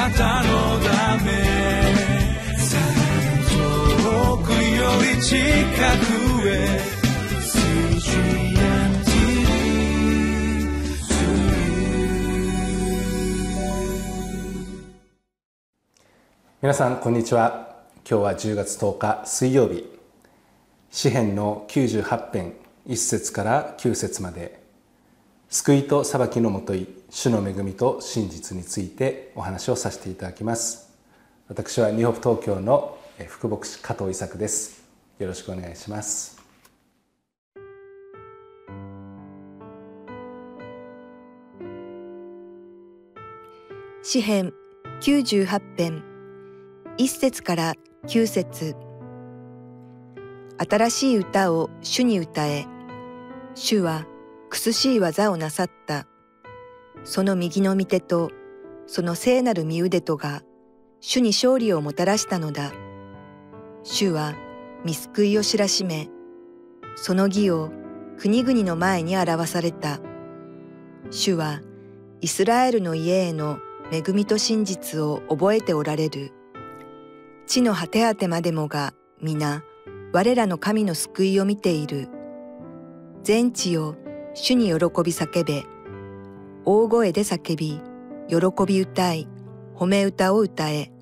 なたのため遠くより近くへ皆さんこんにちは。今日は10月10日水曜日。詩編の98編1節から9節まで。救いと裁きのもとい主の恵みと真実についてお話をさせていただきます。私はニューホープ東京の副牧師加藤伊作です。よろしくお願いします。詩編98編。1節から9節。新しい歌を主に歌え。主は苦しい技をなさったその右の御手とその聖なる御腕とが主に勝利をもたらしたのだ主は見救いを知らしめその義を国々の前に表された主はイスラエルの家への恵みと真実を覚えておられる。地の果て果てまでもが皆我らの神の救いを見ている。全地を主に喜び叫べ。大声で叫び、喜び歌い、褒め歌を歌え。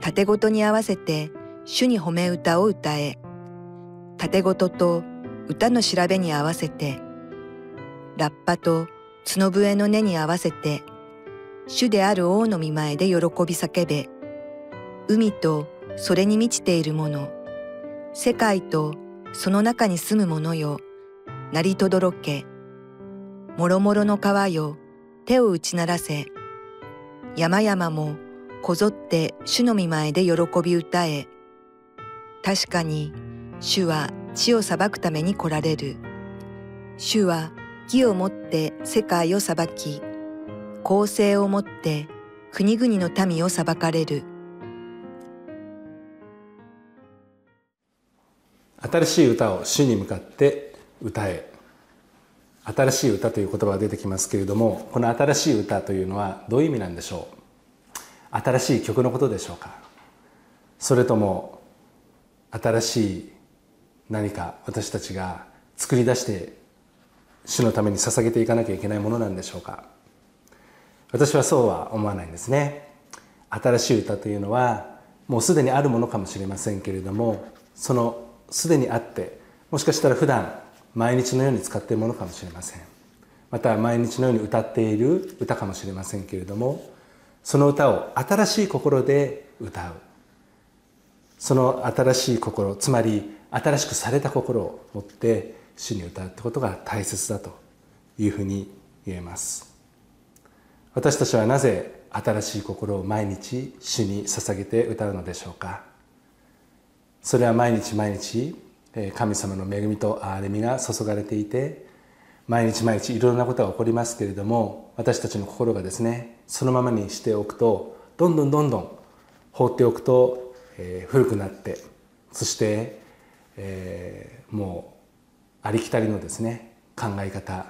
盾ごとに合わせて主に褒め歌を歌え。盾ごとと歌の調べに合わせて、ラッパと角笛の根に合わせて、主である王の御前で喜び叫べ。海とそれに満ちているもの、世界とその中に住む者よ、鳴りとどろけ。もろもろの川よ、手を打ち鳴らせ。山々もこぞって主の御前で喜び歌え。確かに主は地を裁くために来られる。主は義をもって世界を裁き、公正をもって国々の民を裁かれる。新しい歌を主に向かって歌え新しい歌という言葉が出てきますけれどもこの新しい歌というのはどういう意味なんでしょう？新しい曲のことでしょうか？それとも新しい何か私たちが作り出して主のために捧げていかなきゃいけないものなんでしょうか？私はそうは思わないんですね。新しい歌というのはもうすでにあるものかもしれませんけれどもそのすでにあってもしかしたら普段毎日のように使っているものかもしれません。また毎日のように歌っている歌かもしれませんけれどもその歌を新しい心で歌う。その新しい心つまり新しくされた心を持って主に歌うってことが大切だというふうに言えます。私たちはなぜ新しい心を毎日主に捧げて歌うのでしょうか。それは毎日毎日神様の恵みと憐れみが注がれていて毎日毎日いろんなことが起こりますけれども私たちの心がですねそのままにしておくとどんどんどんどん放っておくと、えー、古くなってそして、えー、もうありきたりのですね考え方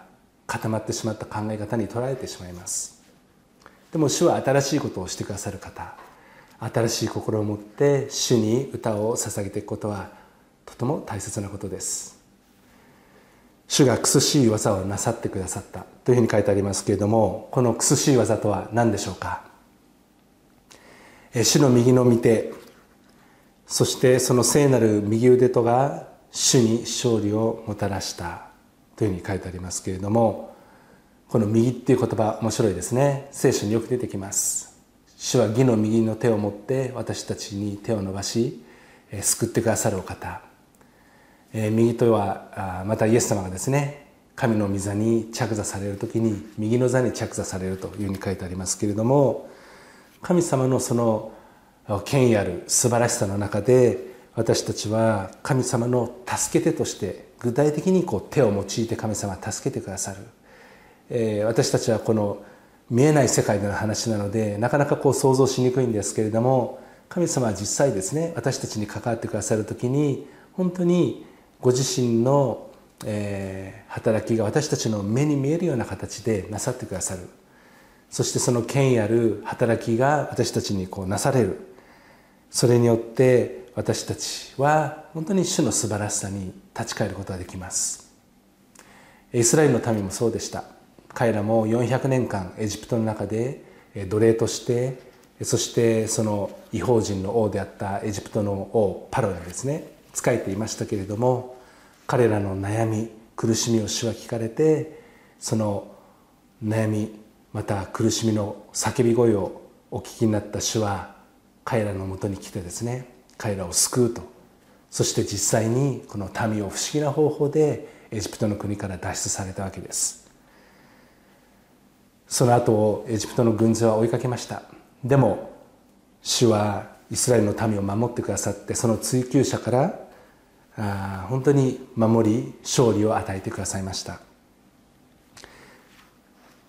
固まってしまった考え方にとられてしまいます。でも主は新しいことをしてくださる方新しい心を持って主に歌を捧げていくことはとても大切なことです。主が苦しい技をなさってくださった。というふうに書いてありますけれどもこの苦しい技とは何でしょうか？主の右の御手そしてその聖なる右腕とが主に勝利をもたらした。というふうに書いてありますけれどもこの右っていう言葉面白いですね。聖書によく出てきます。主は義の右の手を持って私たちに手を伸ばし救ってくださるお方。右とはまたイエス様がですね神の御座に着座される時に右の座に着座されるというふうに書いてありますけれども神様のその権威ある素晴らしさの中で私たちは神様の助け手として具体的にこう手を用いて神様は助けてくださる。え、私たちはこの見えない世界での話なのでなかなかこう想像しにくいんですけれども神様は実際ですね私たちに関わってくださる時に本当にご自身の、えー、働きが私たちの目に見えるような形でなさってくださる。そしてその権威ある働きが私たちにこうなされる。それによって私たちは本当に主の素晴らしさに立ち返ることができます。イスラエルの民もそうでした。彼らも400年間エジプトの中で奴隷としてそしてその違法人の王であったエジプトの王パロにですね。仕えていましたけれども彼らの悩み苦しみを主は聞かれてその悩みまた苦しみの叫び声をお聞きになった主は彼らのもとに来てですね彼らを救うと。そして実際にこの民を不思議な方法でエジプトの国から脱出されたわけです。その後をエジプトの軍勢は追いかけました。でも主はイスラエルの民を守ってくださってその追求者からあ本当に守り勝利を与えてくださいました。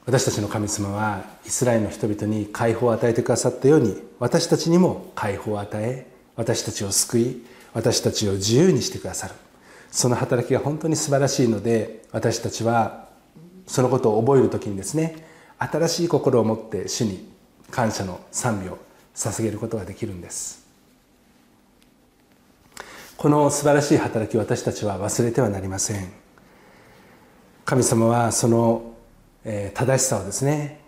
私たちの神様はイスラエルの人々に解放を与えてくださったように私たちにも解放を与え私たちを救い私たちを自由にしてくださる。その働きが本当に素晴らしいので私たちはそのことを覚える時にですね新しい心を持って主に感謝の賛美を捧げることができるんです。この素晴らしい働き私たちは忘れてはなりません。神様はその正しさをですね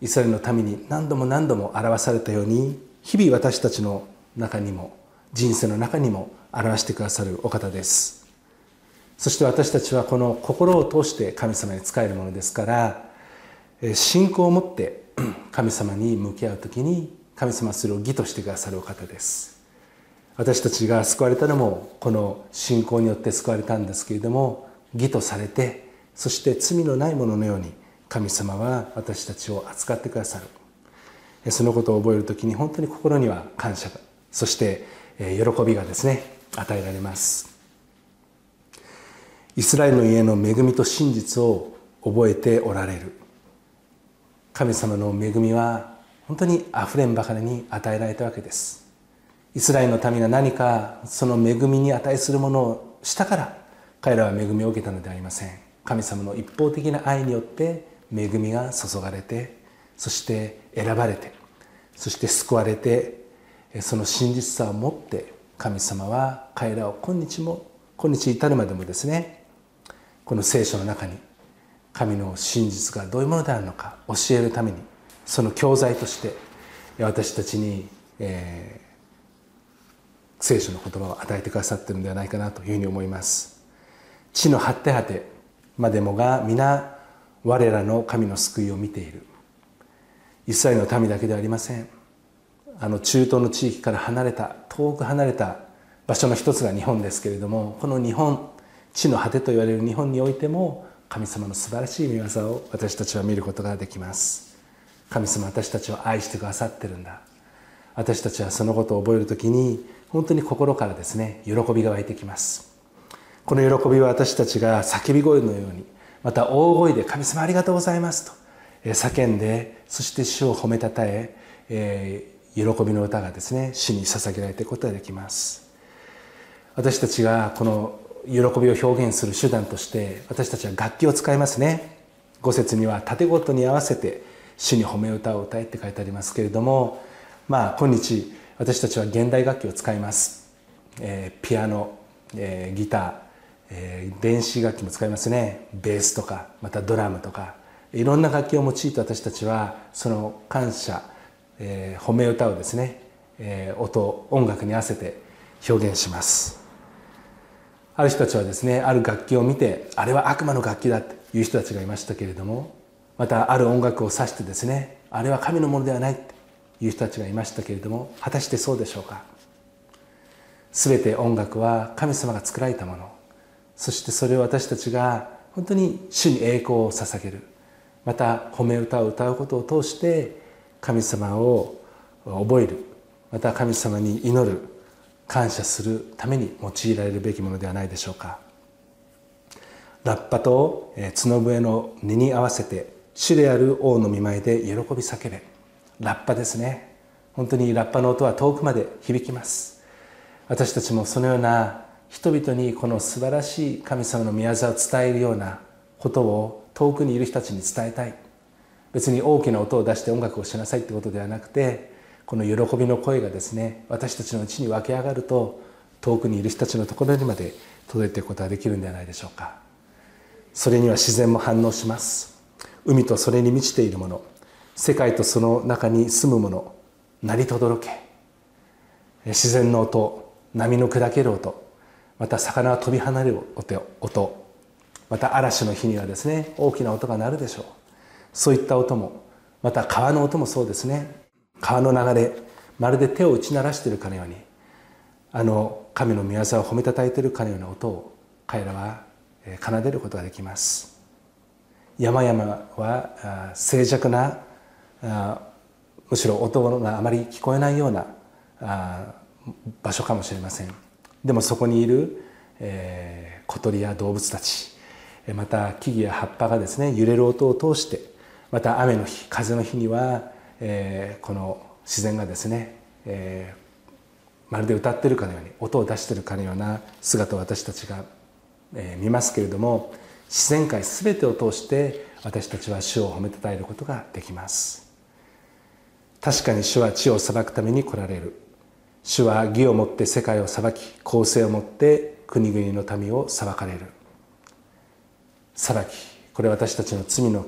イスラエルの民に何度も何度も表されたように日々私たちの中にも人生の中にも表してくださるお方です。そして私たちはこの心を通して神様に仕えるものですから信仰を持って 神様に向き合う時に神様それを義としてくださるお方です。私たちが救われたのもこの信仰によって救われたんですけれども義とされてそして罪のないもののように神様は私たちを扱ってくださる。そのことを覚える時に本当に心には感謝そして喜びがですね与えられます。イスラエルの家の恵みと真実を覚えておられる。神様の恵みは本当にあふれんばかりに与えられたわけです。イスラエルの民が何かその恵みに値するものをしたから彼らは恵みを受けたのではありません。神様の一方的な愛によって恵みが注がれてそして選ばれてそして救われてその真実さを持って神様は彼らを今日も今日至るまでもですねこの聖書の中に神の真実がどういうものであるのか教えるためにその教材として私たちに、えー、聖書の言葉を与えてくださっているのではないかなというふうに思います。地の果て果てまでもが皆我らの神の救いを見ている。イスラエルの民だけではありません。あの中東の地域から離れた遠く離れた場所の一つが日本ですけれどもこの日本地の果てと言われる日本においても神様の素晴らしい見業を私たちは見ることができます。神様私たちを愛してくださってるんだ。私たちはそのことを覚える時に本当に心からですね喜びが湧いてきます。この喜びは私たちが叫び声のようにまた大声で「神様ありがとうございます」と叫んでそして主を褒めたたええー、喜びの歌がですね主に捧げられていくことができます。私たちがこの喜びを表現する手段として私たちは楽器を使いますね。五節には盾ごとに合わせて主に褒め歌を歌えって書いてありますけれどもまあ今日私たちは現代楽器を使います、えー、ピアノ、えー、ギター、えー、電子楽器も使いますね。ベースとかまたドラムとか。いろんな楽器を用いて私たちはその感謝、えー、褒め歌をですね、えー、音音楽に合わせて表現します。ある人たちはですねある楽器を見てあれは悪魔の楽器だっていう人たちがいましたけれどもまたある音楽を指してですねあれは神のものではないっていう人たちがいましたけれども果たしてそうでしょうか？全て音楽は神様が作られたもの。そしてそれを私たちが本当に主に栄光を捧げる。また褒め歌を歌うことを通して神様を覚える。また神様に祈る。感謝するために用いられるべきものではないでしょうか？ラッパと角笛の音に合わせて主である王の見舞いで喜び叫べ。ラッパですね。本当にラッパの音は遠くまで響きます。私たちもそのような人々にこの素晴らしい神様の宮沢を伝えるようなことを遠くにいる人たちに伝えたい。別に大きな音を出して音楽をしなさいってことではなくてこの喜びの声がですね私たちのうちに湧き上がると遠くにいる人たちのところにまで届いていくことができるんではないでしょうか。それには自然も反応します。海とそれに満ちているもの。世界とその中に住むもの鳴りとどろけ。自然の音波の砕ける音また魚が飛び離れる音また嵐の日にはですね大きな音が鳴るでしょう。そういった音もまた川の音もそうですね。川の流れまるで手を打ち鳴らしているかのようにあの神の御業を褒めたたえているかのような音を彼らは奏でることができます。山々は静寂なむしろ音があまり聞こえないような場所かもしれません。でもそこにいる、えー、小鳥や動物たちまた木々や葉っぱがですね揺れる音を通してまた雨の日風の日には、えー、この自然がですね、えー、まるで歌ってるかのように音を出してるかのような姿を私たちが、えー、見ますけれども自然界全てを通して私たちは主を褒めたたえることができます。確かに主は地を裁くために来られる。主は義をもって世界を裁き公正をもって国々の民を裁かれる。裁きこれ私たちの罪の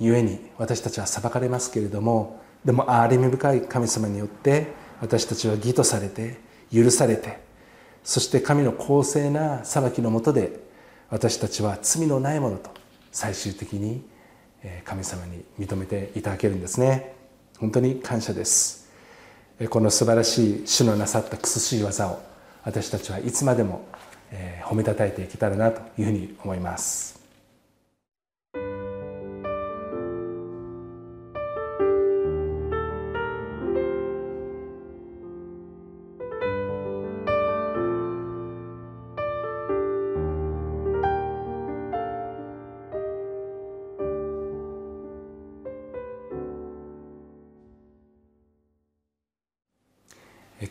ゆえに私たちは裁かれますけれどもでも憐れみ深い神様によって私たちは義とされて許されてそして神の公正な裁きのもとで私たちは罪のないものと最終的に神様に認めていただけるんですね。本当に感謝です。この素晴らしい主のなさった苦しい技を私たちはいつまでも褒めたたえていけたらなというふうに思います。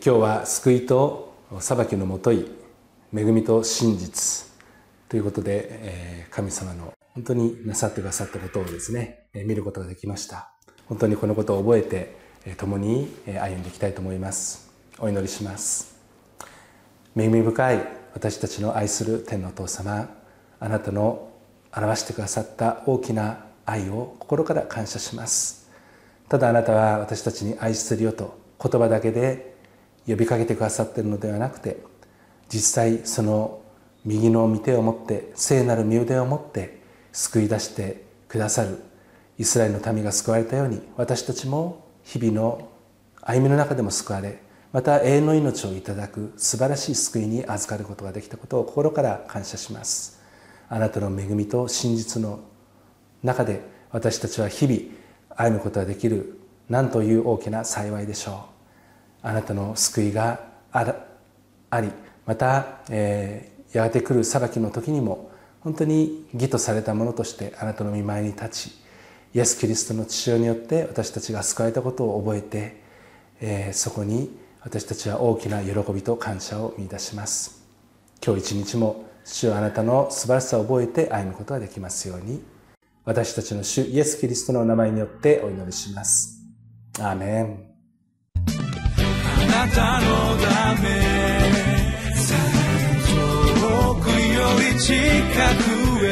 今日は救いと裁きのもとい恵みと真実ということで神様の本当になさってくださったことをですね見ることができました。本当にこのことを覚えて共に歩んでいきたいと思います。お祈りします。恵み深い私たちの愛する天のお父様あなたの表してくださった大きな愛を心から感謝します。ただあなたは私たちに愛するよと言葉だけで呼びかけてくださっているのではなくて実際その右の御手を持って聖なる身腕を持って救い出してくださるイスラエルの民が救われたように私たちも日々の歩みの中でも救われまた永遠の命をいただく素晴らしい救いに預かることができたことを心から感謝します。あなたの恵みと真実の中で私たちは日々歩むことができる何という大きな幸いでしょう。あなたの救いがありまた、えー、やがて来る裁きの時にも本当に義とされたものとしてあなたの御前に立ちイエス・キリストの父親によって私たちが救われたことを覚えて、えー、そこに私たちは大きな喜びと感謝を見いだします。今日一日も主はあなたの素晴らしさを覚えて歩むことができますように私たちの主イエス・キリストの名前によってお祈りします。アーメン。なたのため。遠くより近くへ。